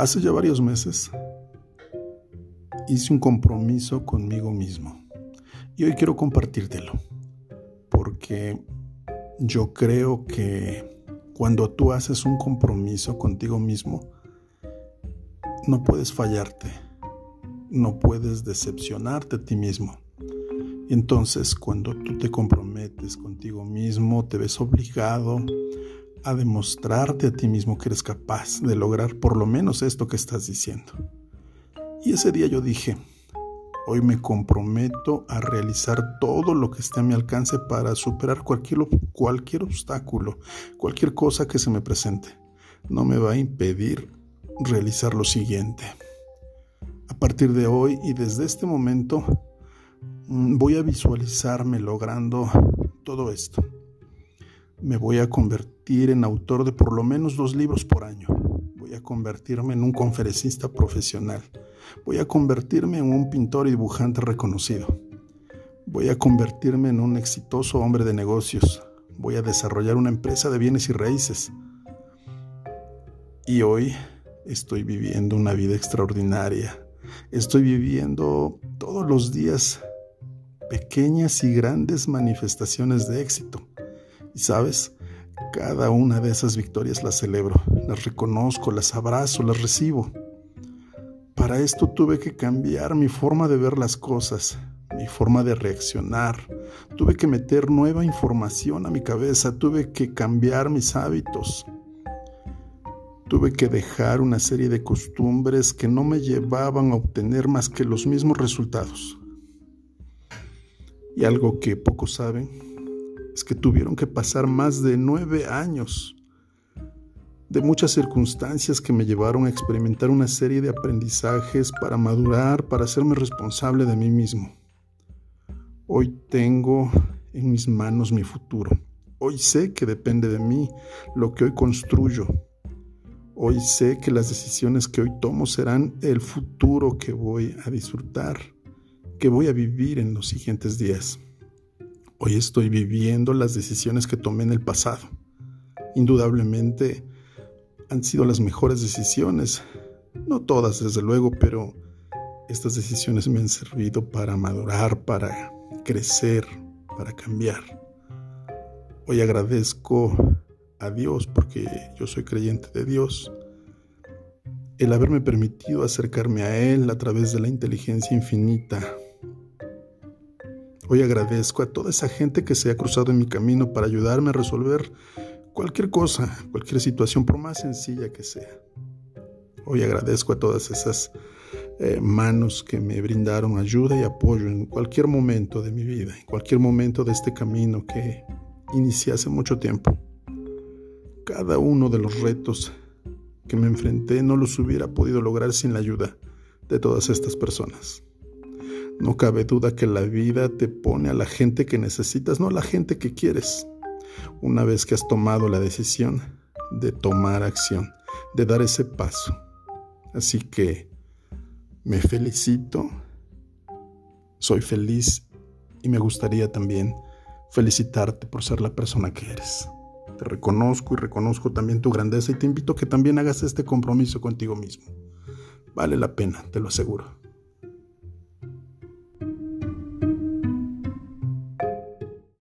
Hace ya varios meses hice un compromiso conmigo mismo y hoy quiero compartírtelo porque yo creo que cuando tú haces un compromiso contigo mismo, no puedes fallarte, no puedes decepcionarte a ti mismo. Entonces, cuando tú te comprometes contigo mismo, te ves obligado a demostrarte a ti mismo que eres capaz de lograr por lo menos esto que estás diciendo. Y ese día yo dije, hoy me comprometo a realizar todo lo que esté a mi alcance para superar cualquier, cualquier obstáculo, cualquier cosa que se me presente. No me va a impedir realizar lo siguiente. A partir de hoy y desde este momento, Mm, voy a visualizarme logrando todo esto. Me voy a convertir en autor de por lo menos dos libros por año. Voy a convertirme en un conferencista profesional. Voy a convertirme en un pintor y dibujante reconocido. Voy a convertirme en un exitoso hombre de negocios. Voy a desarrollar una empresa de bienes y raíces. Y hoy estoy viviendo una vida extraordinaria. Estoy viviendo todos los días pequeñas y grandes manifestaciones de éxito. Y sabes, cada una de esas victorias las celebro, las reconozco, las abrazo, las recibo. Para esto tuve que cambiar mi forma de ver las cosas, mi forma de reaccionar. Tuve que meter nueva información a mi cabeza, tuve que cambiar mis hábitos. Tuve que dejar una serie de costumbres que no me llevaban a obtener más que los mismos resultados. Y algo que pocos saben es que tuvieron que pasar más de nueve años de muchas circunstancias que me llevaron a experimentar una serie de aprendizajes para madurar, para hacerme responsable de mí mismo. Hoy tengo en mis manos mi futuro. Hoy sé que depende de mí lo que hoy construyo. Hoy sé que las decisiones que hoy tomo serán el futuro que voy a disfrutar que voy a vivir en los siguientes días. Hoy estoy viviendo las decisiones que tomé en el pasado. Indudablemente han sido las mejores decisiones. No todas, desde luego, pero estas decisiones me han servido para madurar, para crecer, para cambiar. Hoy agradezco a Dios porque yo soy creyente de Dios el haberme permitido acercarme a Él a través de la inteligencia infinita, Hoy agradezco a toda esa gente que se ha cruzado en mi camino para ayudarme a resolver cualquier cosa, cualquier situación, por más sencilla que sea. Hoy agradezco a todas esas eh, manos que me brindaron ayuda y apoyo en cualquier momento de mi vida, en cualquier momento de este camino que inicié hace mucho tiempo. Cada uno de los retos que me enfrenté no los hubiera podido lograr sin la ayuda de todas estas personas. No cabe duda que la vida te pone a la gente que necesitas, no a la gente que quieres. Una vez que has tomado la decisión de tomar acción, de dar ese paso. Así que me felicito, soy feliz y me gustaría también felicitarte por ser la persona que eres. Te reconozco y reconozco también tu grandeza y te invito a que también hagas este compromiso contigo mismo. Vale la pena, te lo aseguro.